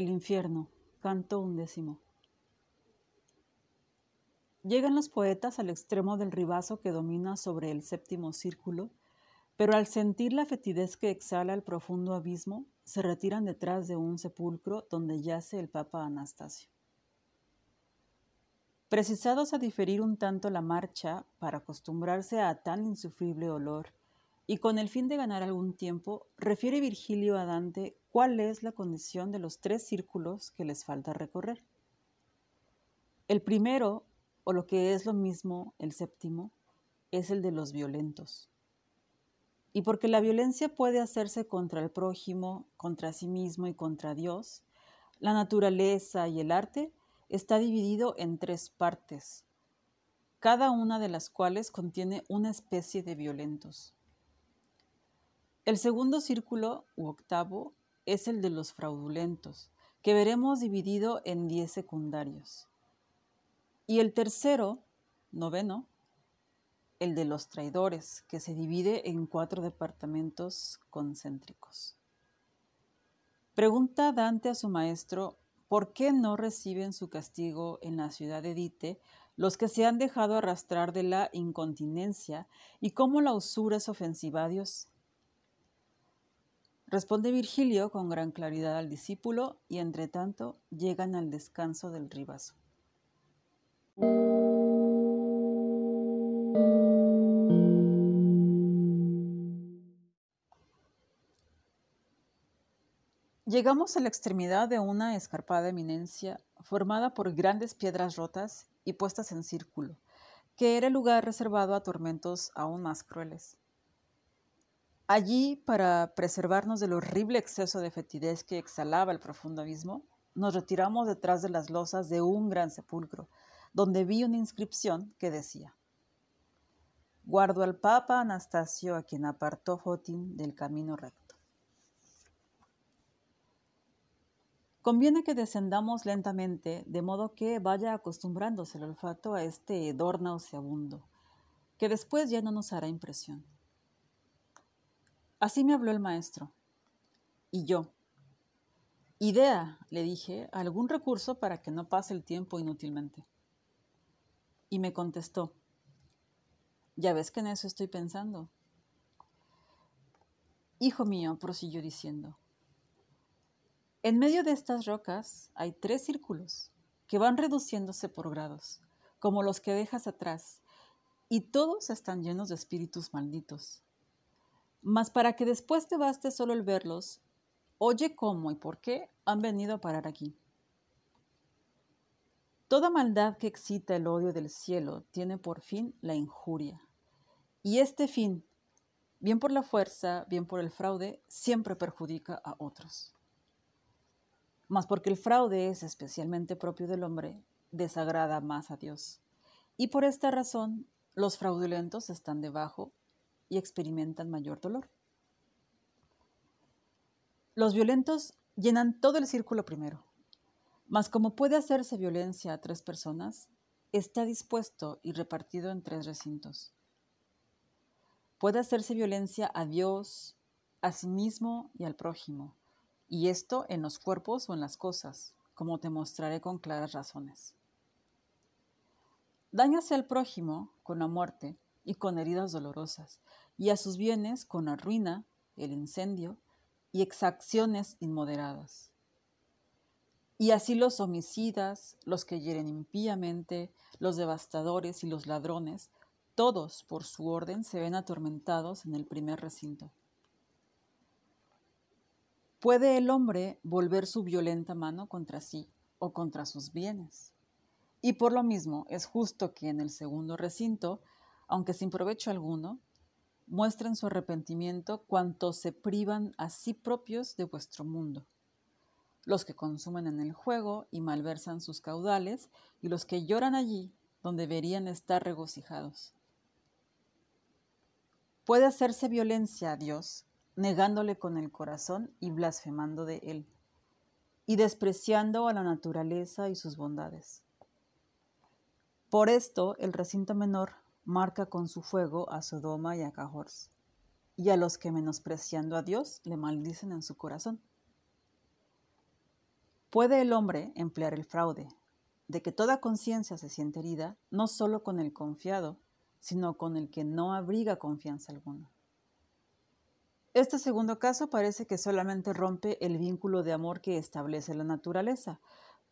El infierno, canto undécimo. Llegan los poetas al extremo del ribazo que domina sobre el séptimo círculo, pero al sentir la fetidez que exhala el profundo abismo, se retiran detrás de un sepulcro donde yace el Papa Anastasio. Precisados a diferir un tanto la marcha para acostumbrarse a tan insufrible olor, y con el fin de ganar algún tiempo, refiere Virgilio a Dante cuál es la condición de los tres círculos que les falta recorrer. El primero, o lo que es lo mismo, el séptimo, es el de los violentos. Y porque la violencia puede hacerse contra el prójimo, contra sí mismo y contra Dios, la naturaleza y el arte está dividido en tres partes, cada una de las cuales contiene una especie de violentos. El segundo círculo, u octavo, es el de los fraudulentos, que veremos dividido en diez secundarios. Y el tercero, noveno, el de los traidores, que se divide en cuatro departamentos concéntricos. Pregunta Dante a su maestro ¿Por qué no reciben su castigo en la ciudad de Dite los que se han dejado arrastrar de la incontinencia y cómo la usura es ofensiva a Dios? Responde Virgilio con gran claridad al discípulo y entre tanto llegan al descanso del ribazo. Llegamos a la extremidad de una escarpada eminencia formada por grandes piedras rotas y puestas en círculo, que era el lugar reservado a tormentos aún más crueles. Allí, para preservarnos del horrible exceso de fetidez que exhalaba el profundo abismo, nos retiramos detrás de las losas de un gran sepulcro, donde vi una inscripción que decía, Guardo al Papa Anastasio a quien apartó Jotin del camino recto. Conviene que descendamos lentamente, de modo que vaya acostumbrándose el olfato a este hedor nauseabundo, que después ya no nos hará impresión. Así me habló el maestro. Y yo. Idea, le dije, algún recurso para que no pase el tiempo inútilmente. Y me contestó, ya ves que en eso estoy pensando. Hijo mío, prosiguió diciendo, en medio de estas rocas hay tres círculos que van reduciéndose por grados, como los que dejas atrás, y todos están llenos de espíritus malditos. Mas para que después te baste solo el verlos, oye cómo y por qué han venido a parar aquí. Toda maldad que excita el odio del cielo tiene por fin la injuria. Y este fin, bien por la fuerza, bien por el fraude, siempre perjudica a otros mas porque el fraude es especialmente propio del hombre, desagrada más a Dios. Y por esta razón, los fraudulentos están debajo y experimentan mayor dolor. Los violentos llenan todo el círculo primero, mas como puede hacerse violencia a tres personas, está dispuesto y repartido en tres recintos. Puede hacerse violencia a Dios, a sí mismo y al prójimo, y esto en los cuerpos o en las cosas, como te mostraré con claras razones. Dáñase al prójimo con la muerte y con heridas dolorosas, y a sus bienes con la ruina, el incendio y exacciones inmoderadas. Y así los homicidas, los que hieren impíamente, los devastadores y los ladrones, todos por su orden se ven atormentados en el primer recinto. ¿Puede el hombre volver su violenta mano contra sí o contra sus bienes? Y por lo mismo es justo que en el segundo recinto, aunque sin provecho alguno, muestren su arrepentimiento cuantos se privan a sí propios de vuestro mundo, los que consumen en el juego y malversan sus caudales, y los que lloran allí donde deberían estar regocijados. Puede hacerse violencia a Dios negándole con el corazón y blasfemando de él, y despreciando a la naturaleza y sus bondades. Por esto el recinto menor marca con su fuego a Sodoma y a Cajors, y a los que menospreciando a Dios le maldicen en su corazón. Puede el hombre emplear el fraude, de que toda conciencia se siente herida, no solo con el confiado, sino con el que no abriga confianza alguna. Este segundo caso parece que solamente rompe el vínculo de amor que establece la naturaleza,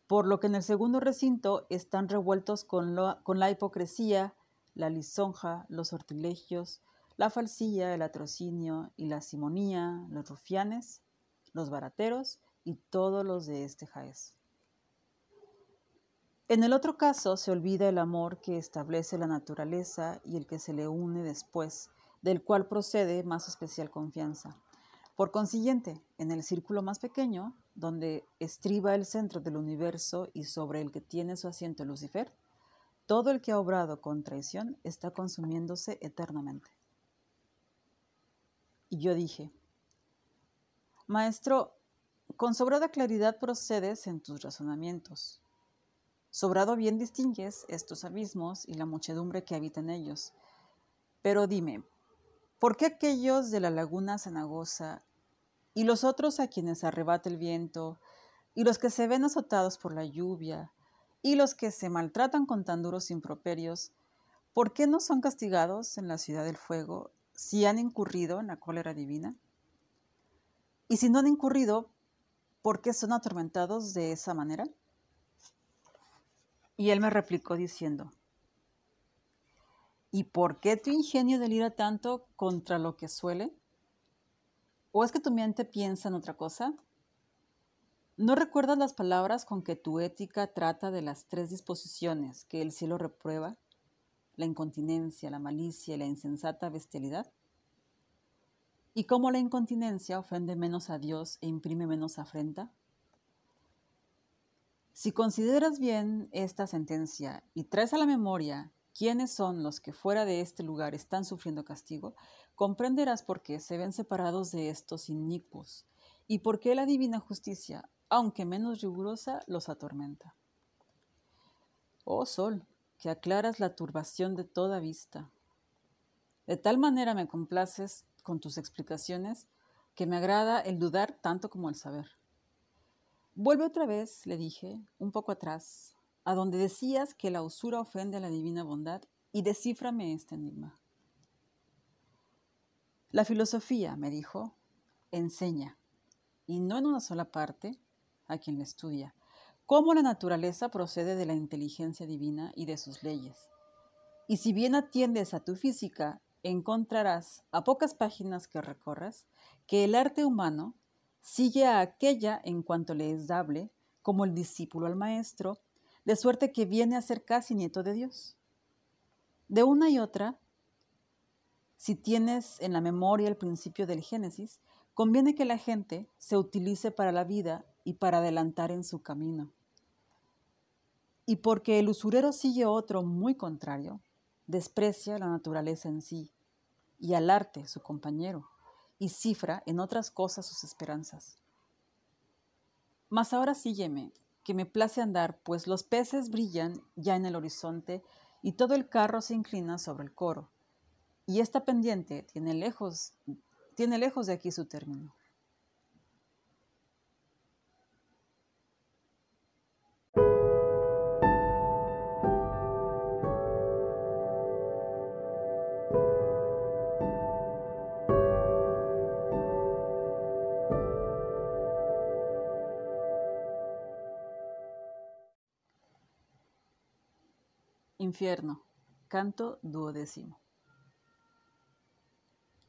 por lo que en el segundo recinto están revueltos con, con la hipocresía, la lisonja, los sortilegios, la falsilla, el atrocinio y la simonía, los rufianes, los barateros y todos los de este jaez. En el otro caso se olvida el amor que establece la naturaleza y el que se le une después, del cual procede más especial confianza. Por consiguiente, en el círculo más pequeño, donde estriba el centro del universo y sobre el que tiene su asiento Lucifer, todo el que ha obrado con traición está consumiéndose eternamente. Y yo dije, Maestro, con sobrada claridad procedes en tus razonamientos. Sobrado bien distingues estos abismos y la muchedumbre que habita en ellos. Pero dime, ¿Por qué aquellos de la laguna cenagosa y los otros a quienes arrebata el viento, y los que se ven azotados por la lluvia, y los que se maltratan con tan duros improperios, ¿por qué no son castigados en la ciudad del fuego si han incurrido en la cólera divina? Y si no han incurrido, ¿por qué son atormentados de esa manera? Y él me replicó diciendo, ¿Y por qué tu ingenio delira tanto contra lo que suele? ¿O es que tu mente piensa en otra cosa? ¿No recuerdas las palabras con que tu ética trata de las tres disposiciones que el cielo reprueba? La incontinencia, la malicia y la insensata bestialidad. ¿Y cómo la incontinencia ofende menos a Dios e imprime menos afrenta? Si consideras bien esta sentencia y traes a la memoria quiénes son los que fuera de este lugar están sufriendo castigo, comprenderás por qué se ven separados de estos inicuos y por qué la divina justicia, aunque menos rigurosa, los atormenta. Oh Sol, que aclaras la turbación de toda vista. De tal manera me complaces con tus explicaciones que me agrada el dudar tanto como el saber. Vuelve otra vez, le dije, un poco atrás, a donde decías que la usura ofende a la divina bondad, y descíframe este enigma. La filosofía, me dijo, enseña, y no en una sola parte, a quien la estudia, cómo la naturaleza procede de la inteligencia divina y de sus leyes. Y si bien atiendes a tu física, encontrarás, a pocas páginas que recorras, que el arte humano sigue a aquella en cuanto le es dable, como el discípulo al maestro, de suerte que viene a ser casi nieto de Dios. De una y otra, si tienes en la memoria el principio del Génesis, conviene que la gente se utilice para la vida y para adelantar en su camino. Y porque el usurero sigue otro muy contrario, desprecia la naturaleza en sí y al arte, su compañero, y cifra en otras cosas sus esperanzas. Mas ahora sígueme que me place andar, pues los peces brillan ya en el horizonte y todo el carro se inclina sobre el coro. Y esta pendiente tiene lejos, tiene lejos de aquí su término. Infierno, canto duodécimo.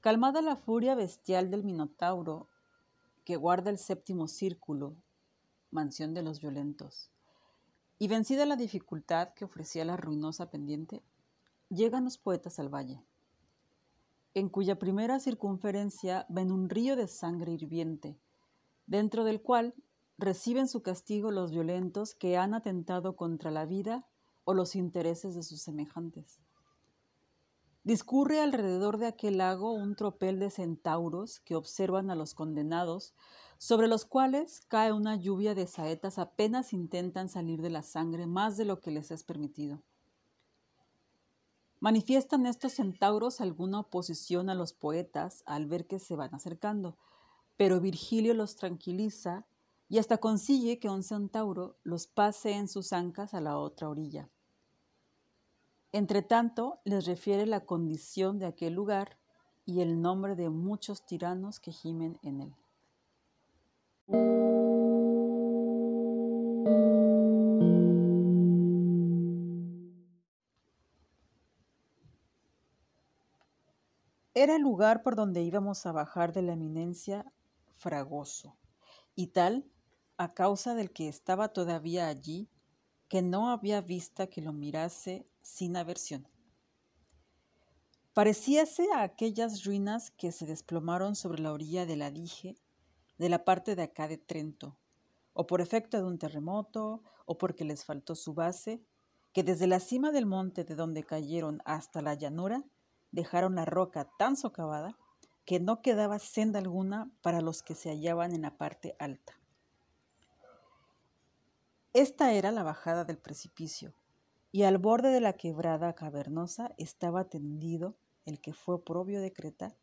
Calmada la furia bestial del Minotauro, que guarda el séptimo círculo, mansión de los violentos, y vencida la dificultad que ofrecía la ruinosa pendiente, llegan los poetas al valle, en cuya primera circunferencia ven un río de sangre hirviente, dentro del cual reciben su castigo los violentos que han atentado contra la vida o los intereses de sus semejantes. Discurre alrededor de aquel lago un tropel de centauros que observan a los condenados, sobre los cuales cae una lluvia de saetas apenas intentan salir de la sangre más de lo que les es permitido. Manifiestan estos centauros alguna oposición a los poetas al ver que se van acercando, pero Virgilio los tranquiliza y hasta consigue que un centauro los pase en sus ancas a la otra orilla. Entretanto, les refiere la condición de aquel lugar y el nombre de muchos tiranos que gimen en él. Era el lugar por donde íbamos a bajar de la eminencia fragoso, y tal, a causa del que estaba todavía allí, que no había vista que lo mirase sin aversión. Parecíase a aquellas ruinas que se desplomaron sobre la orilla de la Dige, de la parte de acá de Trento, o por efecto de un terremoto, o porque les faltó su base, que desde la cima del monte de donde cayeron hasta la llanura, dejaron la roca tan socavada que no quedaba senda alguna para los que se hallaban en la parte alta. Esta era la bajada del precipicio, y al borde de la quebrada cavernosa estaba tendido el que fue propio de Creta,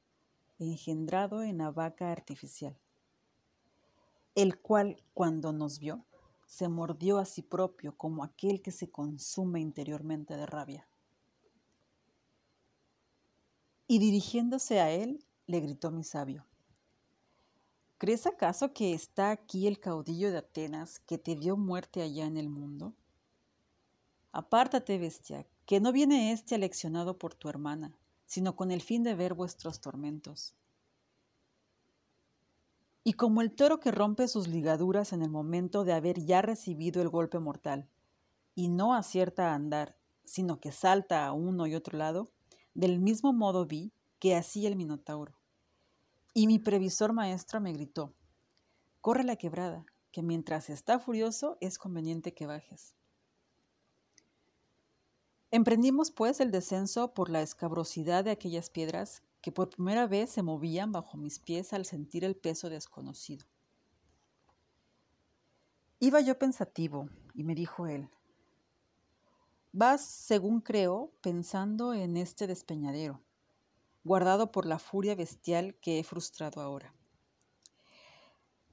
engendrado en la vaca artificial, el cual cuando nos vio, se mordió a sí propio como aquel que se consume interiormente de rabia. Y dirigiéndose a él, le gritó mi sabio, ¿crees acaso que está aquí el caudillo de Atenas que te dio muerte allá en el mundo? Apártate, bestia, que no viene éste aleccionado por tu hermana, sino con el fin de ver vuestros tormentos. Y como el toro que rompe sus ligaduras en el momento de haber ya recibido el golpe mortal, y no acierta a andar, sino que salta a uno y otro lado, del mismo modo vi que hacía el Minotauro. Y mi previsor maestro me gritó, corre la quebrada, que mientras está furioso es conveniente que bajes. Emprendimos pues el descenso por la escabrosidad de aquellas piedras que por primera vez se movían bajo mis pies al sentir el peso desconocido. Iba yo pensativo, y me dijo él, Vas, según creo, pensando en este despeñadero, guardado por la furia bestial que he frustrado ahora.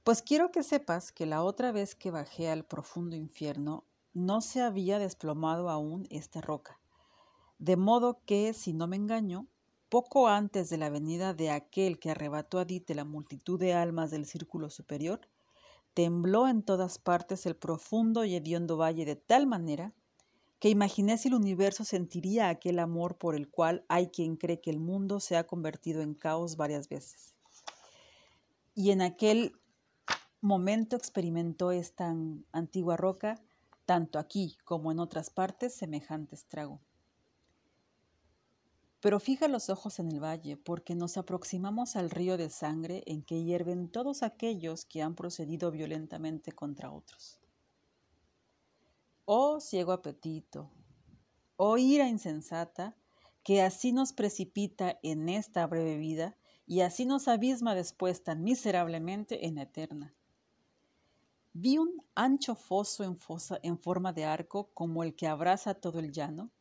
Pues quiero que sepas que la otra vez que bajé al profundo infierno no se había desplomado aún esta roca, de modo que, si no me engaño, poco antes de la venida de aquel que arrebató a Dite la multitud de almas del círculo superior, tembló en todas partes el profundo y hediondo valle de tal manera que imaginé si el universo sentiría aquel amor por el cual hay quien cree que el mundo se ha convertido en caos varias veces. Y en aquel momento experimentó esta antigua roca, tanto aquí como en otras partes, semejante estrago. Pero fija los ojos en el valle, porque nos aproximamos al río de sangre en que hierven todos aquellos que han procedido violentamente contra otros. Oh ciego apetito, oh ira insensata, que así nos precipita en esta breve vida y así nos abisma después tan miserablemente en eterna. Vi un ancho foso en, en forma de arco como el que abraza todo el llano,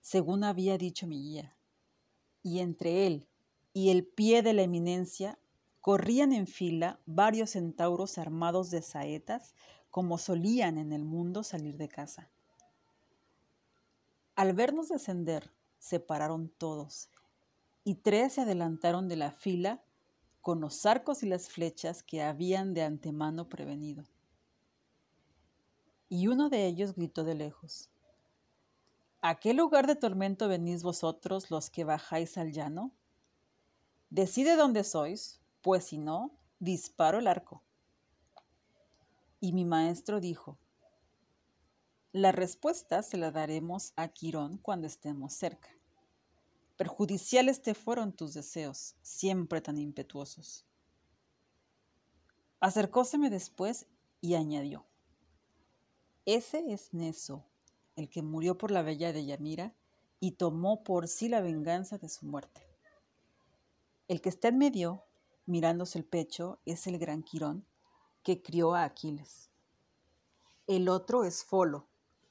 según había dicho mi guía, y entre él y el pie de la eminencia corrían en fila varios centauros armados de saetas como solían en el mundo salir de casa. Al vernos descender, se pararon todos, y tres se adelantaron de la fila con los arcos y las flechas que habían de antemano prevenido. Y uno de ellos gritó de lejos, ¿A qué lugar de tormento venís vosotros los que bajáis al llano? Decide dónde sois, pues si no, disparo el arco. Y mi maestro dijo, la respuesta se la daremos a Quirón cuando estemos cerca. Perjudiciales te fueron tus deseos, siempre tan impetuosos. Acercóseme después y añadió, ese es Neso, el que murió por la bella de Yamira y tomó por sí la venganza de su muerte. El que está en medio, mirándose el pecho, es el gran Quirón, que crió a Aquiles. El otro es Folo,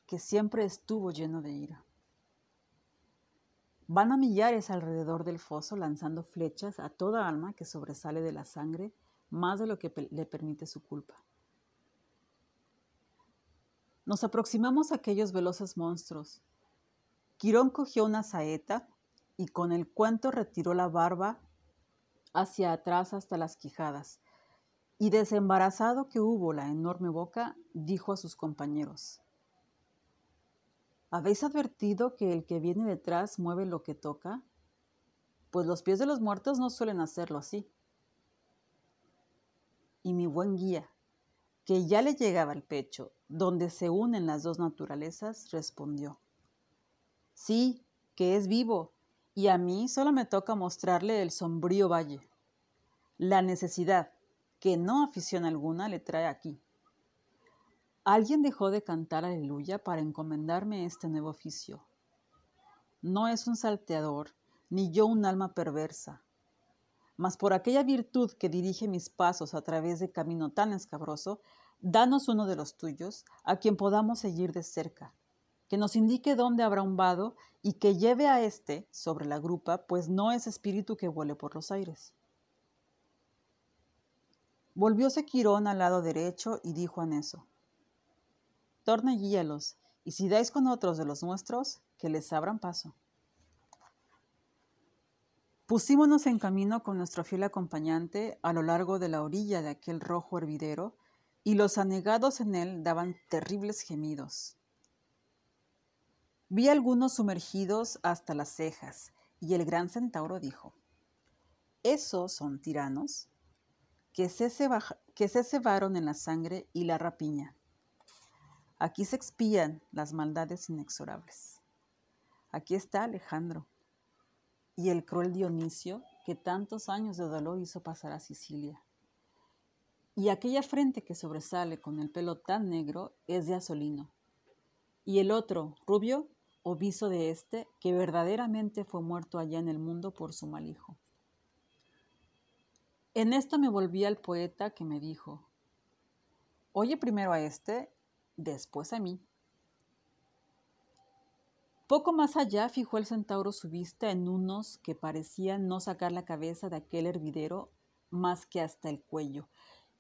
que siempre estuvo lleno de ira. Van a millares alrededor del foso lanzando flechas a toda alma que sobresale de la sangre más de lo que le permite su culpa. Nos aproximamos a aquellos veloces monstruos. Quirón cogió una saeta y con el cuento retiró la barba hacia atrás hasta las quijadas, y desembarazado que hubo la enorme boca, dijo a sus compañeros, ¿Habéis advertido que el que viene detrás mueve lo que toca? Pues los pies de los muertos no suelen hacerlo así. Y mi buen guía, que ya le llegaba al pecho, donde se unen las dos naturalezas, respondió, Sí, que es vivo, y a mí solo me toca mostrarle el sombrío valle. La necesidad, que no afición alguna, le trae aquí. Alguien dejó de cantar aleluya para encomendarme este nuevo oficio. No es un salteador, ni yo un alma perversa, mas por aquella virtud que dirige mis pasos a través de camino tan escabroso, danos uno de los tuyos, a quien podamos seguir de cerca, que nos indique dónde habrá un vado y que lleve a éste sobre la grupa, pues no es espíritu que vuele por los aires. Volvióse Quirón al lado derecho y dijo a Neso, torna y guíalos, y si dais con otros de los nuestros, que les abran paso. Pusímonos en camino con nuestro fiel acompañante a lo largo de la orilla de aquel rojo hervidero, y los anegados en él daban terribles gemidos. Vi algunos sumergidos hasta las cejas, y el gran centauro dijo, ¿esos son tiranos? Que se, cebaron en la sangre y la rapiña. Aquí se expían las maldades inexorables. Aquí está Alejandro y el cruel Dionisio que tantos años de dolor hizo pasar a Sicilia. Y aquella frente que sobresale con el pelo tan negro es de Asolino. Y el otro, rubio, obiso de este, que verdaderamente fue muerto allá en el mundo por su mal hijo. En esto me volví al poeta que me dijo, oye primero a este después a mí. Poco más allá fijó el centauro su vista en unos que parecían no sacar la cabeza de aquel hervidero más que hasta el cuello,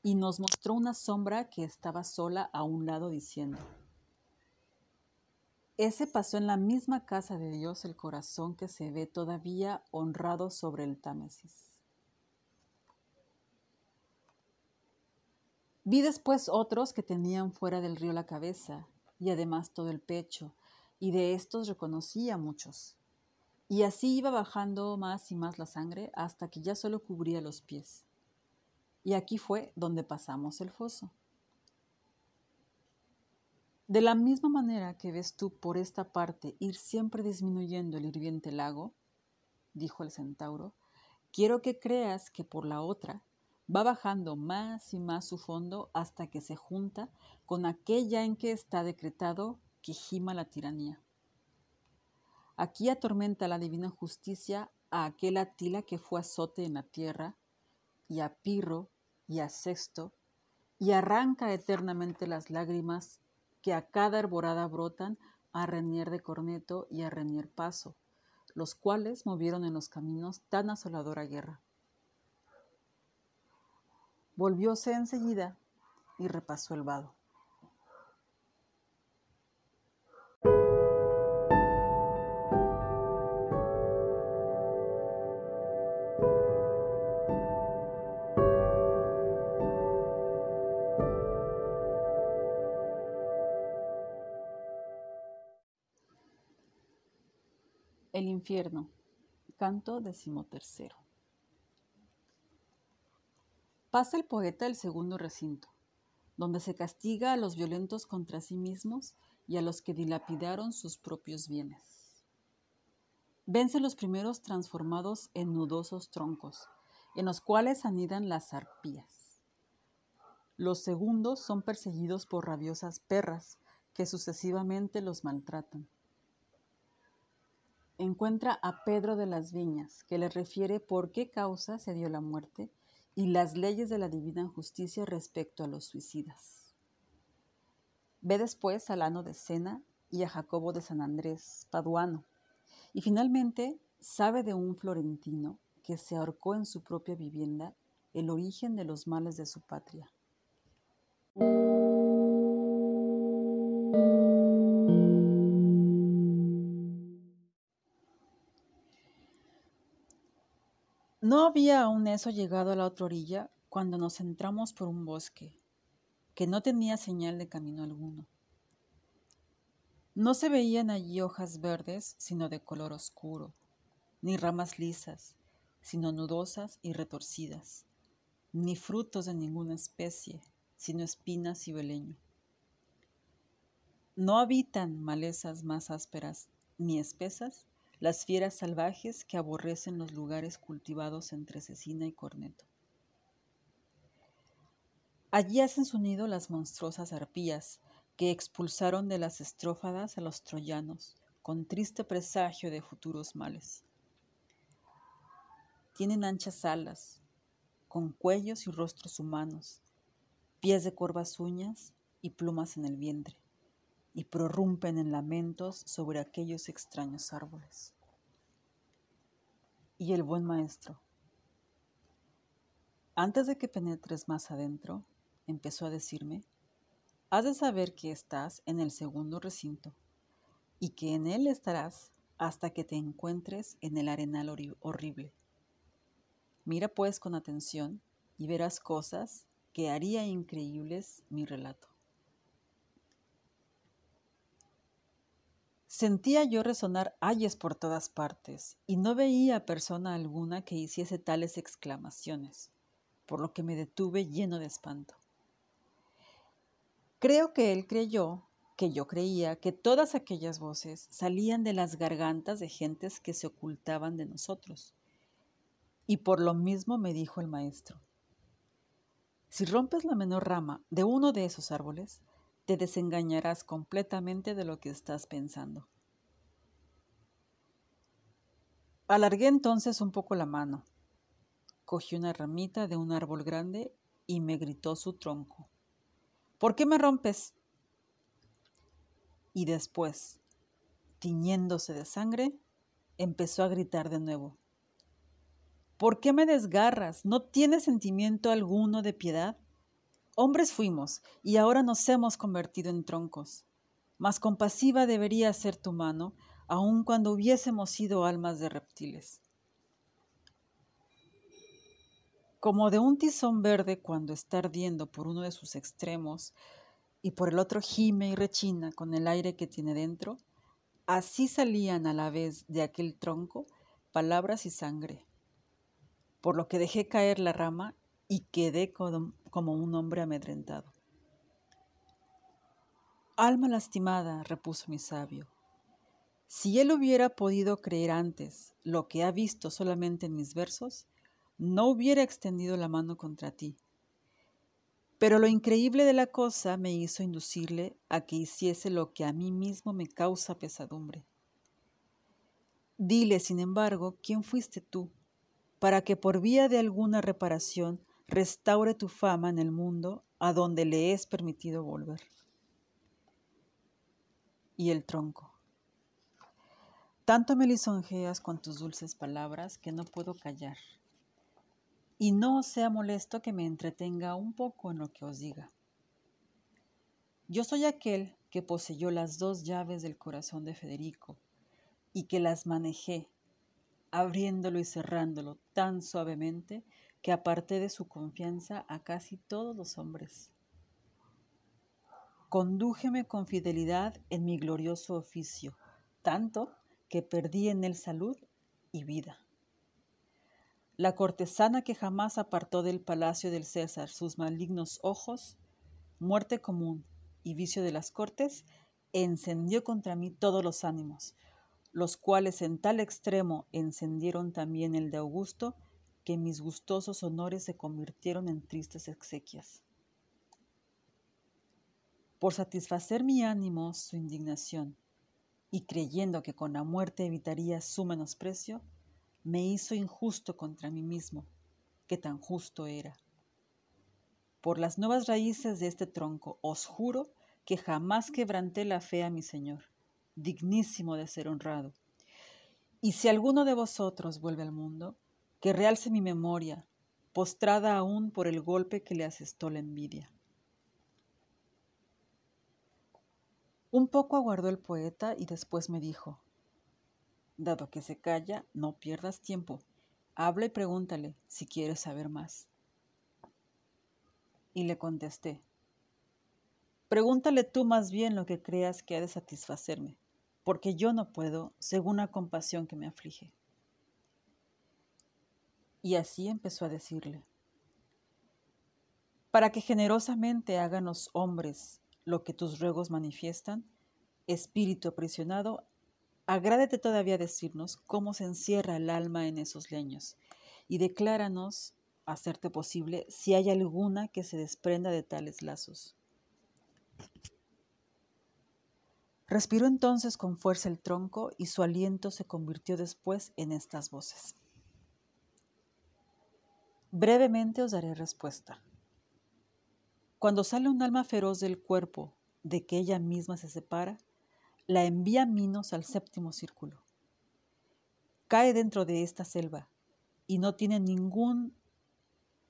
y nos mostró una sombra que estaba sola a un lado diciendo, ese pasó en la misma casa de Dios el corazón que se ve todavía honrado sobre el Támesis. Vi después otros que tenían fuera del río la cabeza y además todo el pecho, y de estos reconocí a muchos. Y así iba bajando más y más la sangre hasta que ya solo cubría los pies. Y aquí fue donde pasamos el foso. De la misma manera que ves tú por esta parte ir siempre disminuyendo el hirviente lago, dijo el centauro, quiero que creas que por la otra va bajando más y más su fondo hasta que se junta con aquella en que está decretado que gima la tiranía. Aquí atormenta la divina justicia a aquel Atila que fue azote en la tierra, y a Pirro y a Sexto, y arranca eternamente las lágrimas que a cada herborada brotan a Renier de Corneto y a Renier Paso, los cuales movieron en los caminos tan asoladora guerra. Volvióse enseguida y repasó el vado. Infierno, canto decimotercero. Pasa el poeta el segundo recinto, donde se castiga a los violentos contra sí mismos y a los que dilapidaron sus propios bienes. Vence los primeros transformados en nudosos troncos, en los cuales anidan las arpías. Los segundos son perseguidos por rabiosas perras que sucesivamente los maltratan. Encuentra a Pedro de las Viñas, que le refiere por qué causa se dio la muerte y las leyes de la divina justicia respecto a los suicidas. Ve después a Lano de Sena y a Jacobo de San Andrés, paduano, y finalmente sabe de un florentino que se ahorcó en su propia vivienda el origen de los males de su patria. No había aún eso llegado a la otra orilla cuando nos entramos por un bosque que no tenía señal de camino alguno. No se veían allí hojas verdes, sino de color oscuro, ni ramas lisas, sino nudosas y retorcidas, ni frutos de ninguna especie, sino espinas y beleño. No habitan malezas más ásperas ni espesas las fieras salvajes que aborrecen los lugares cultivados entre cecina y corneto. Allí hacen su nido las monstruosas arpías que expulsaron de las estrófadas a los troyanos con triste presagio de futuros males. Tienen anchas alas, con cuellos y rostros humanos, pies de corvas uñas y plumas en el vientre, y prorrumpen en lamentos sobre aquellos extraños árboles. Y el buen maestro, antes de que penetres más adentro, empezó a decirme, Has de saber que estás en el segundo recinto y que en él estarás hasta que te encuentres en el arenal horrible. Mira pues con atención y verás cosas que haría increíbles mi relato. Sentía yo resonar ayes por todas partes y no veía persona alguna que hiciese tales exclamaciones, por lo que me detuve lleno de espanto. Creo que él creyó que yo creía que todas aquellas voces salían de las gargantas de gentes que se ocultaban de nosotros. Y por lo mismo me dijo el maestro, si rompes la menor rama de uno de esos árboles, te desengañarás completamente de lo que estás pensando. Alargué entonces un poco la mano, cogí una ramita de un árbol grande y me gritó su tronco. ¿Por qué me rompes? Y después, tiñéndose de sangre, empezó a gritar de nuevo. ¿Por qué me desgarras? ¿No tienes sentimiento alguno de piedad? Hombres fuimos y ahora nos hemos convertido en troncos. Más compasiva debería ser tu mano, aun cuando hubiésemos sido almas de reptiles. como de un tizón verde cuando está ardiendo por uno de sus extremos y por el otro gime y rechina con el aire que tiene dentro, así salían a la vez de aquel tronco palabras y sangre. Por lo que dejé caer la rama y quedé como un hombre amedrentado. Alma lastimada, repuso mi sabio, si él hubiera podido creer antes lo que ha visto solamente en mis versos, no hubiera extendido la mano contra ti. Pero lo increíble de la cosa me hizo inducirle a que hiciese lo que a mí mismo me causa pesadumbre. Dile, sin embargo, quién fuiste tú, para que por vía de alguna reparación restaure tu fama en el mundo a donde le es permitido volver. Y el tronco. Tanto me lisonjeas con tus dulces palabras que no puedo callar y no sea molesto que me entretenga un poco en lo que os diga. Yo soy aquel que poseyó las dos llaves del corazón de Federico y que las manejé, abriéndolo y cerrándolo tan suavemente que aparté de su confianza a casi todos los hombres. Condújeme con fidelidad en mi glorioso oficio, tanto que perdí en él salud y vida. La cortesana que jamás apartó del palacio del César sus malignos ojos, muerte común y vicio de las cortes, encendió contra mí todos los ánimos, los cuales en tal extremo encendieron también el de Augusto, que mis gustosos honores se convirtieron en tristes exequias. Por satisfacer mi ánimo su indignación, y creyendo que con la muerte evitaría su menosprecio, me hizo injusto contra mí mismo, que tan justo era. Por las nuevas raíces de este tronco os juro que jamás quebranté la fe a mi Señor, dignísimo de ser honrado. Y si alguno de vosotros vuelve al mundo, que realce mi memoria, postrada aún por el golpe que le asestó la envidia. Un poco aguardó el poeta y después me dijo, Dado que se calla, no pierdas tiempo habla y pregúntale si quieres saber más. Y le contesté, pregúntale tú más bien lo que creas que ha de satisfacerme, porque yo no puedo según la compasión que me aflige. Y así empezó a decirle, para que generosamente hagan los hombres lo que tus ruegos manifiestan, espíritu aprisionado, agrádete todavía decirnos cómo se encierra el alma en esos leños, y decláranos, hacerte posible, si hay alguna que se desprenda de tales lazos. Respiró entonces con fuerza el tronco y su aliento se convirtió después en estas voces. Brevemente os daré respuesta. Cuando sale un alma feroz del cuerpo de que ella misma se separa, la envía Minos al séptimo círculo. Cae dentro de esta selva y no tiene ningún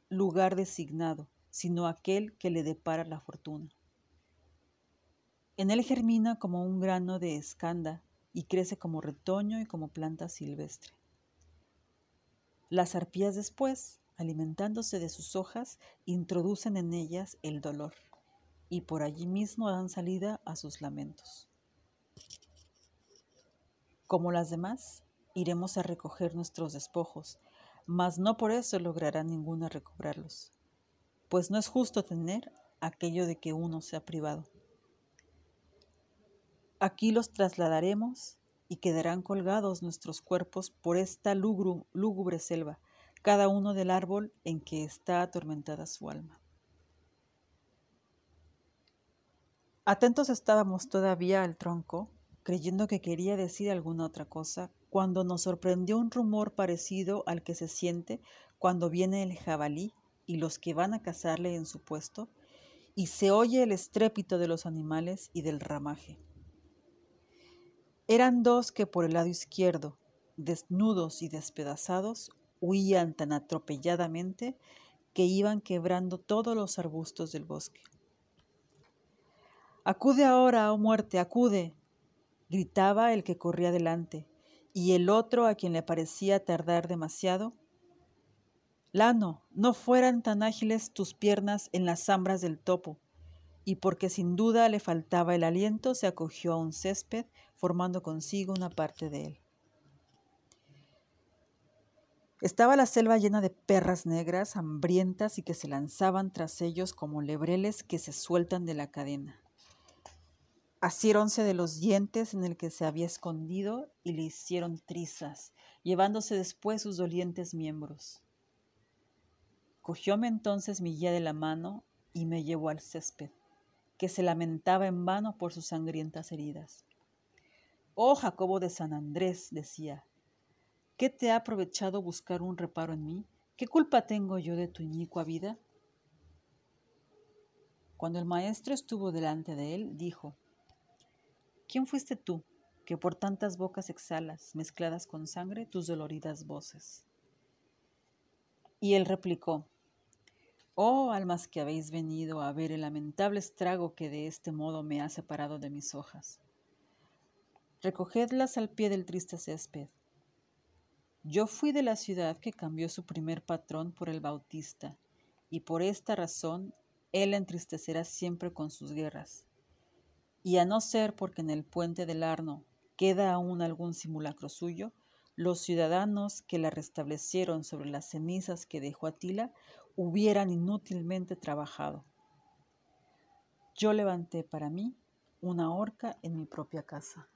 lugar designado, sino aquel que le depara la fortuna. En él germina como un grano de escanda y crece como retoño y como planta silvestre. Las arpías después alimentándose de sus hojas, introducen en ellas el dolor y por allí mismo dan salida a sus lamentos. Como las demás, iremos a recoger nuestros despojos, mas no por eso logrará ninguna recobrarlos, pues no es justo tener aquello de que uno se ha privado. Aquí los trasladaremos y quedarán colgados nuestros cuerpos por esta lúgubre selva, cada uno del árbol en que está atormentada su alma. Atentos estábamos todavía al tronco, creyendo que quería decir alguna otra cosa, cuando nos sorprendió un rumor parecido al que se siente cuando viene el jabalí y los que van a cazarle en su puesto, y se oye el estrépito de los animales y del ramaje. Eran dos que por el lado izquierdo, desnudos y despedazados, huían tan atropelladamente que iban quebrando todos los arbustos del bosque. Acude ahora, oh muerte, acude, gritaba el que corría delante, y el otro, a quien le parecía tardar demasiado, Lano, no fueran tan ágiles tus piernas en las zambras del topo, y porque sin duda le faltaba el aliento, se acogió a un césped, formando consigo una parte de él. Estaba la selva llena de perras negras, hambrientas y que se lanzaban tras ellos como lebreles que se sueltan de la cadena. Asiéronse de los dientes en el que se había escondido y le hicieron trizas, llevándose después sus dolientes miembros. Cogióme entonces mi guía de la mano y me llevó al césped, que se lamentaba en vano por sus sangrientas heridas. Oh Jacobo de San Andrés, decía, ¿Qué te ha aprovechado buscar un reparo en mí? ¿Qué culpa tengo yo de tu inicua vida? Cuando el maestro estuvo delante de él, dijo, ¿Quién fuiste tú que por tantas bocas exhalas, mezcladas con sangre, tus doloridas voces? Y él replicó, Oh almas que habéis venido a ver el lamentable estrago que de este modo me ha separado de mis hojas. Recogedlas al pie del triste césped, yo fui de la ciudad que cambió su primer patrón por el Bautista, y por esta razón él entristecerá siempre con sus guerras. Y a no ser porque en el puente del Arno queda aún algún simulacro suyo, los ciudadanos que la restablecieron sobre las cenizas que dejó Atila hubieran inútilmente trabajado. Yo levanté para mí una horca en mi propia casa.